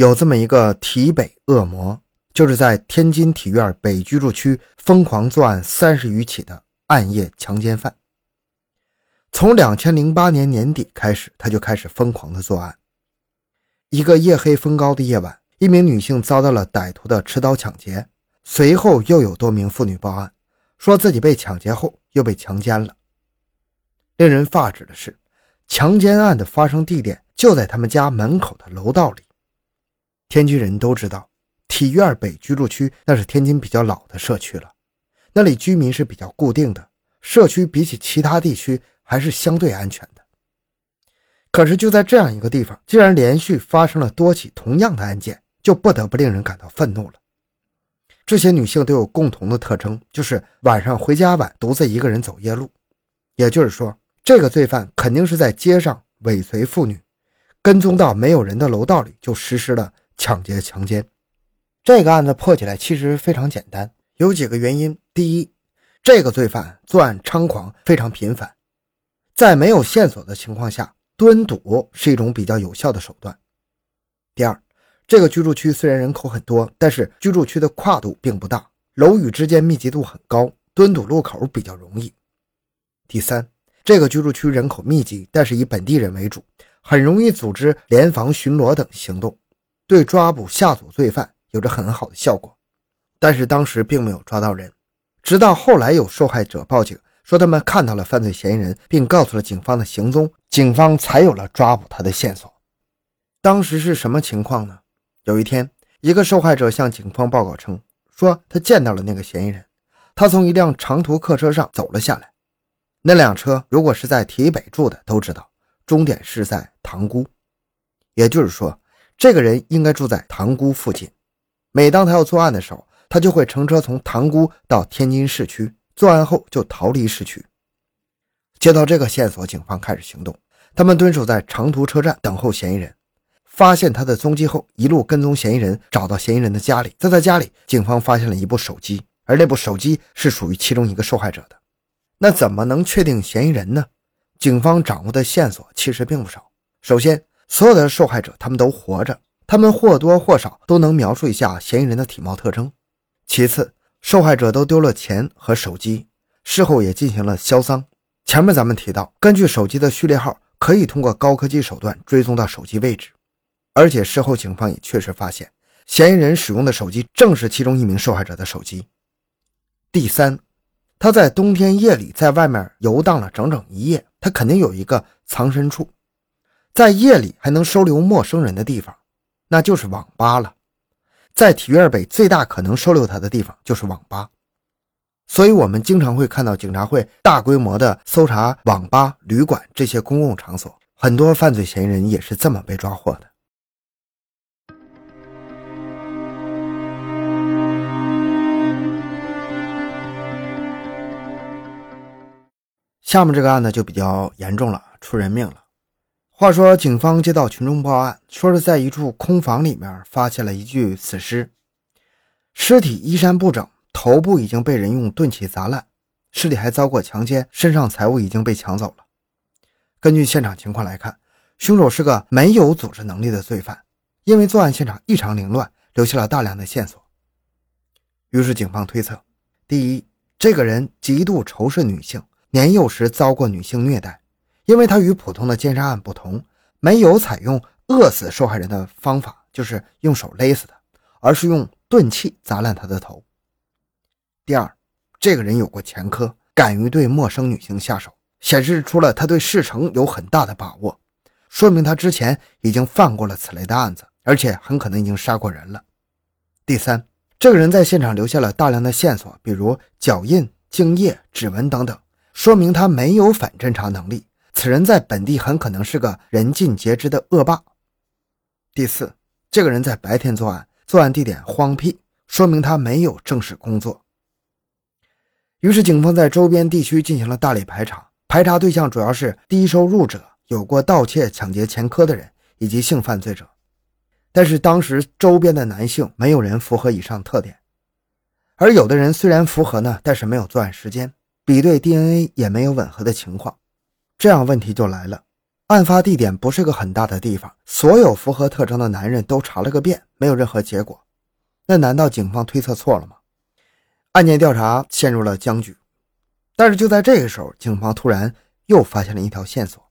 有这么一个体北恶魔，就是在天津体院北居住区疯狂作案三十余起的暗夜强奸犯。从两千零八年年底开始，他就开始疯狂的作案。一个夜黑风高的夜晚，一名女性遭到了歹徒的持刀抢劫，随后又有多名妇女报案，说自己被抢劫后又被强奸了。令人发指的是，强奸案的发生地点就在他们家门口的楼道里。天津人都知道，体院北居住区那是天津比较老的社区了，那里居民是比较固定的，社区比起其他地区还是相对安全的。可是就在这样一个地方，竟然连续发生了多起同样的案件，就不得不令人感到愤怒了。这些女性都有共同的特征，就是晚上回家晚，独自一个人走夜路。也就是说，这个罪犯肯定是在街上尾随妇女，跟踪到没有人的楼道里就实施了。抢劫、强奸，这个案子破起来其实非常简单，有几个原因。第一，这个罪犯作案猖狂，非常频繁，在没有线索的情况下，蹲堵是一种比较有效的手段。第二，这个居住区虽然人口很多，但是居住区的跨度并不大，楼宇之间密集度很高，蹲堵路口比较容易。第三，这个居住区人口密集，但是以本地人为主，很容易组织联防巡逻等行动。对抓捕下组罪犯有着很好的效果，但是当时并没有抓到人。直到后来有受害者报警说他们看到了犯罪嫌疑人，并告诉了警方的行踪，警方才有了抓捕他的线索。当时是什么情况呢？有一天，一个受害者向警方报告称，说他见到了那个嫌疑人，他从一辆长途客车上走了下来。那辆车如果是在体北住的都知道，终点是在塘沽，也就是说。这个人应该住在塘沽附近。每当他要作案的时候，他就会乘车从塘沽到天津市区，作案后就逃离市区。接到这个线索，警方开始行动。他们蹲守在长途车站等候嫌疑人，发现他的踪迹后，一路跟踪嫌疑人，找到嫌疑人的家里。在他家里，警方发现了一部手机，而那部手机是属于其中一个受害者的。那怎么能确定嫌疑人呢？警方掌握的线索其实并不少。首先，所有的受害者，他们都活着，他们或多或少都能描述一下嫌疑人的体貌特征。其次，受害者都丢了钱和手机，事后也进行了销赃。前面咱们提到，根据手机的序列号，可以通过高科技手段追踪到手机位置，而且事后警方也确实发现，嫌疑人使用的手机正是其中一名受害者的手机。第三，他在冬天夜里在外面游荡了整整一夜，他肯定有一个藏身处。在夜里还能收留陌生人的地方，那就是网吧了。在体院北最大可能收留他的地方就是网吧，所以我们经常会看到警察会大规模的搜查网吧、旅馆这些公共场所。很多犯罪嫌疑人也是这么被抓获的。下面这个案子就比较严重了，出人命了。话说，警方接到群众报案，说是在一处空房里面发现了一具死尸，尸体衣衫不整，头部已经被人用钝器砸烂，尸体还遭过强奸，身上财物已经被抢走了。根据现场情况来看，凶手是个没有组织能力的罪犯，因为作案现场异常凌乱，留下了大量的线索。于是警方推测：第一，这个人极度仇视女性，年幼时遭过女性虐待。因为他与普通的奸杀案不同，没有采用饿死受害人的方法，就是用手勒死的，而是用钝器砸烂他的头。第二，这个人有过前科，敢于对陌生女性下手，显示出了他对事成有很大的把握，说明他之前已经犯过了此类的案子，而且很可能已经杀过人了。第三，这个人在现场留下了大量的线索，比如脚印、精液、指纹等等，说明他没有反侦查能力。此人在本地很可能是个人尽皆知的恶霸。第四，这个人在白天作案，作案地点荒僻，说明他没有正式工作。于是，警方在周边地区进行了大力排查，排查对象主要是低收入者、有过盗窃、抢劫前科的人以及性犯罪者。但是，当时周边的男性没有人符合以上特点，而有的人虽然符合呢，但是没有作案时间，比对 DNA 也没有吻合的情况。这样问题就来了，案发地点不是个很大的地方，所有符合特征的男人都查了个遍，没有任何结果。那难道警方推测错了吗？案件调查陷入了僵局。但是就在这个时候，警方突然又发现了一条线索。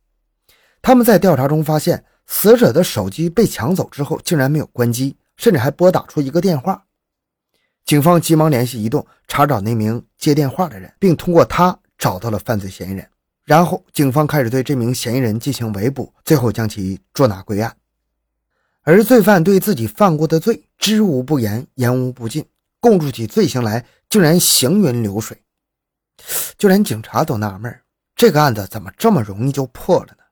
他们在调查中发现，死者的手机被抢走之后，竟然没有关机，甚至还拨打出一个电话。警方急忙联系移动，查找那名接电话的人，并通过他找到了犯罪嫌疑人。然后，警方开始对这名嫌疑人进行围捕，最后将其捉拿归案。而罪犯对自己犯过的罪知无不言，言无不尽，供述起罪行来竟然行云流水，就连警察都纳闷这个案子怎么这么容易就破了呢？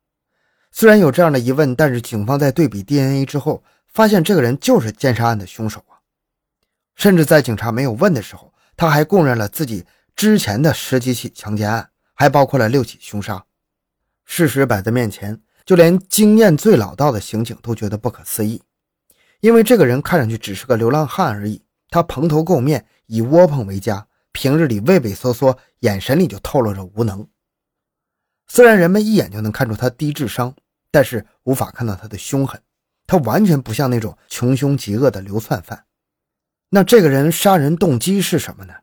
虽然有这样的疑问，但是警方在对比 DNA 之后，发现这个人就是奸杀案的凶手啊！甚至在警察没有问的时候，他还供认了自己之前的十几起强奸案。还包括了六起凶杀，事实摆在面前，就连经验最老道的刑警都觉得不可思议。因为这个人看上去只是个流浪汉而已，他蓬头垢面，以窝棚为家，平日里畏畏缩缩，眼神里就透露着无能。虽然人们一眼就能看出他低智商，但是无法看到他的凶狠。他完全不像那种穷凶极恶的流窜犯。那这个人杀人动机是什么呢？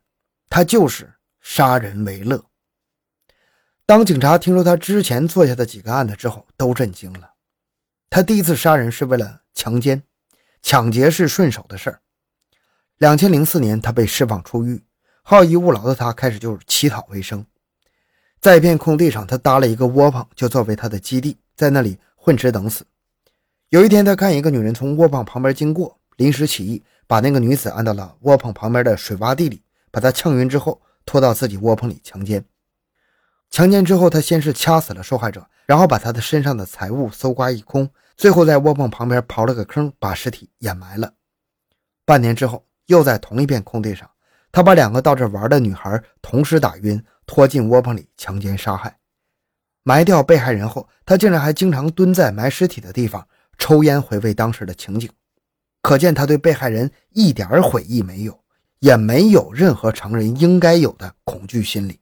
他就是杀人为乐。当警察听说他之前做下的几个案子之后，都震惊了。他第一次杀人是为了强奸，抢劫是顺手的事儿。两千零四年，他被释放出狱，好逸恶劳的他开始就是乞讨为生。在一片空地上，他搭了一个窝棚，就作为他的基地，在那里混吃等死。有一天，他看一个女人从窝棚旁边经过，临时起意把那个女子按到了窝棚旁边的水洼地里，把她呛晕之后，拖到自己窝棚里强奸。强奸之后，他先是掐死了受害者，然后把他的身上的财物搜刮一空，最后在窝棚旁边刨了个坑，把尸体掩埋了。半年之后，又在同一片空地上，他把两个到这玩的女孩同时打晕，拖进窝棚里强奸杀害。埋掉被害人后，他竟然还经常蹲在埋尸体的地方抽烟，回味当时的情景。可见他对被害人一点悔意没有，也没有任何常人应该有的恐惧心理。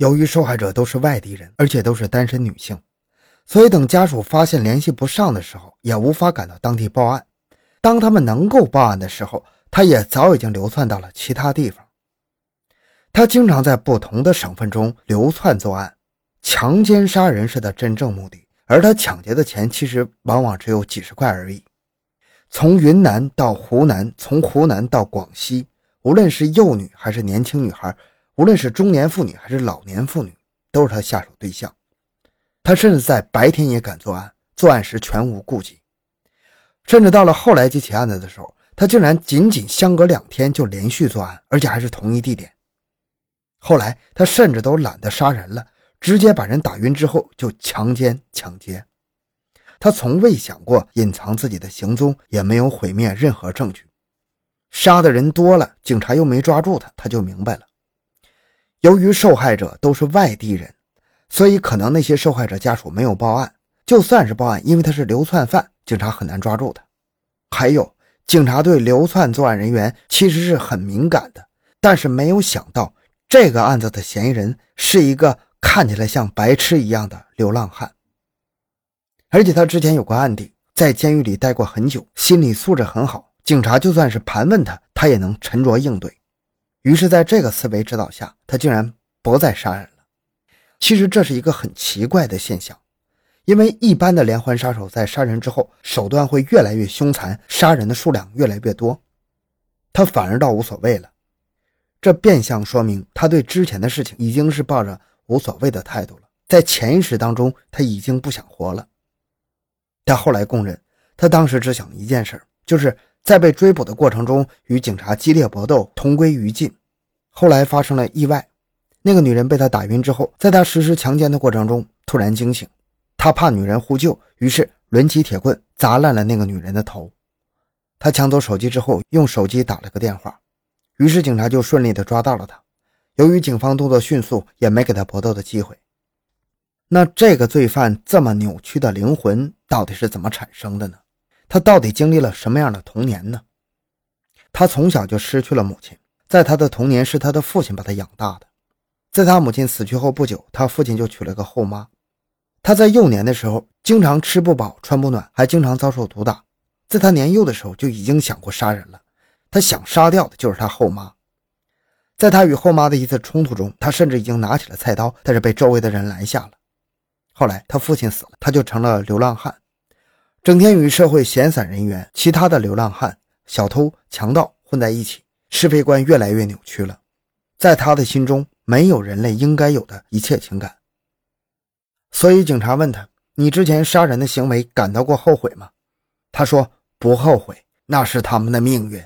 由于受害者都是外地人，而且都是单身女性，所以等家属发现联系不上的时候，也无法赶到当地报案。当他们能够报案的时候，他也早已经流窜到了其他地方。他经常在不同的省份中流窜作案，强奸杀人是他真正目的，而他抢劫的钱其实往往只有几十块而已。从云南到湖南，从湖南到广西，无论是幼女还是年轻女孩。无论是中年妇女还是老年妇女，都是他下手对象。他甚至在白天也敢作案，作案时全无顾忌。甚至到了后来几起案子的时候，他竟然仅仅相隔两天就连续作案，而且还是同一地点。后来他甚至都懒得杀人了，直接把人打晕之后就强奸抢劫。他从未想过隐藏自己的行踪，也没有毁灭任何证据。杀的人多了，警察又没抓住他，他就明白了。由于受害者都是外地人，所以可能那些受害者家属没有报案。就算是报案，因为他是流窜犯，警察很难抓住他。还有，警察对流窜作案人员其实是很敏感的，但是没有想到这个案子的嫌疑人是一个看起来像白痴一样的流浪汉，而且他之前有过案底，在监狱里待过很久，心理素质很好。警察就算是盘问他，他也能沉着应对。于是，在这个思维指导下，他竟然不再杀人了。其实这是一个很奇怪的现象，因为一般的连环杀手在杀人之后，手段会越来越凶残，杀人的数量越来越多，他反而倒无所谓了。这变相说明他对之前的事情已经是抱着无所谓的态度了，在潜意识当中他已经不想活了。他后来供认，他当时只想一件事，就是。在被追捕的过程中，与警察激烈搏斗，同归于尽。后来发生了意外，那个女人被他打晕之后，在他实施强奸的过程中突然惊醒，他怕女人呼救，于是抡起铁棍砸烂了那个女人的头。他抢走手机之后，用手机打了个电话，于是警察就顺利的抓到了他。由于警方动作迅速，也没给他搏斗的机会。那这个罪犯这么扭曲的灵魂到底是怎么产生的呢？他到底经历了什么样的童年呢？他从小就失去了母亲，在他的童年是他的父亲把他养大的。在他母亲死去后不久，他父亲就娶了个后妈。他在幼年的时候经常吃不饱穿不暖，还经常遭受毒打。在他年幼的时候就已经想过杀人了，他想杀掉的就是他后妈。在他与后妈的一次冲突中，他甚至已经拿起了菜刀，但是被周围的人拦下了。后来他父亲死了，他就成了流浪汉，整天与社会闲散人员、其他的流浪汉、小偷、强盗混在一起，是非观越来越扭曲了。在他的心中，没有人类应该有的一切情感。所以警察问他：“你之前杀人的行为感到过后悔吗？”他说：“不后悔，那是他们的命运。”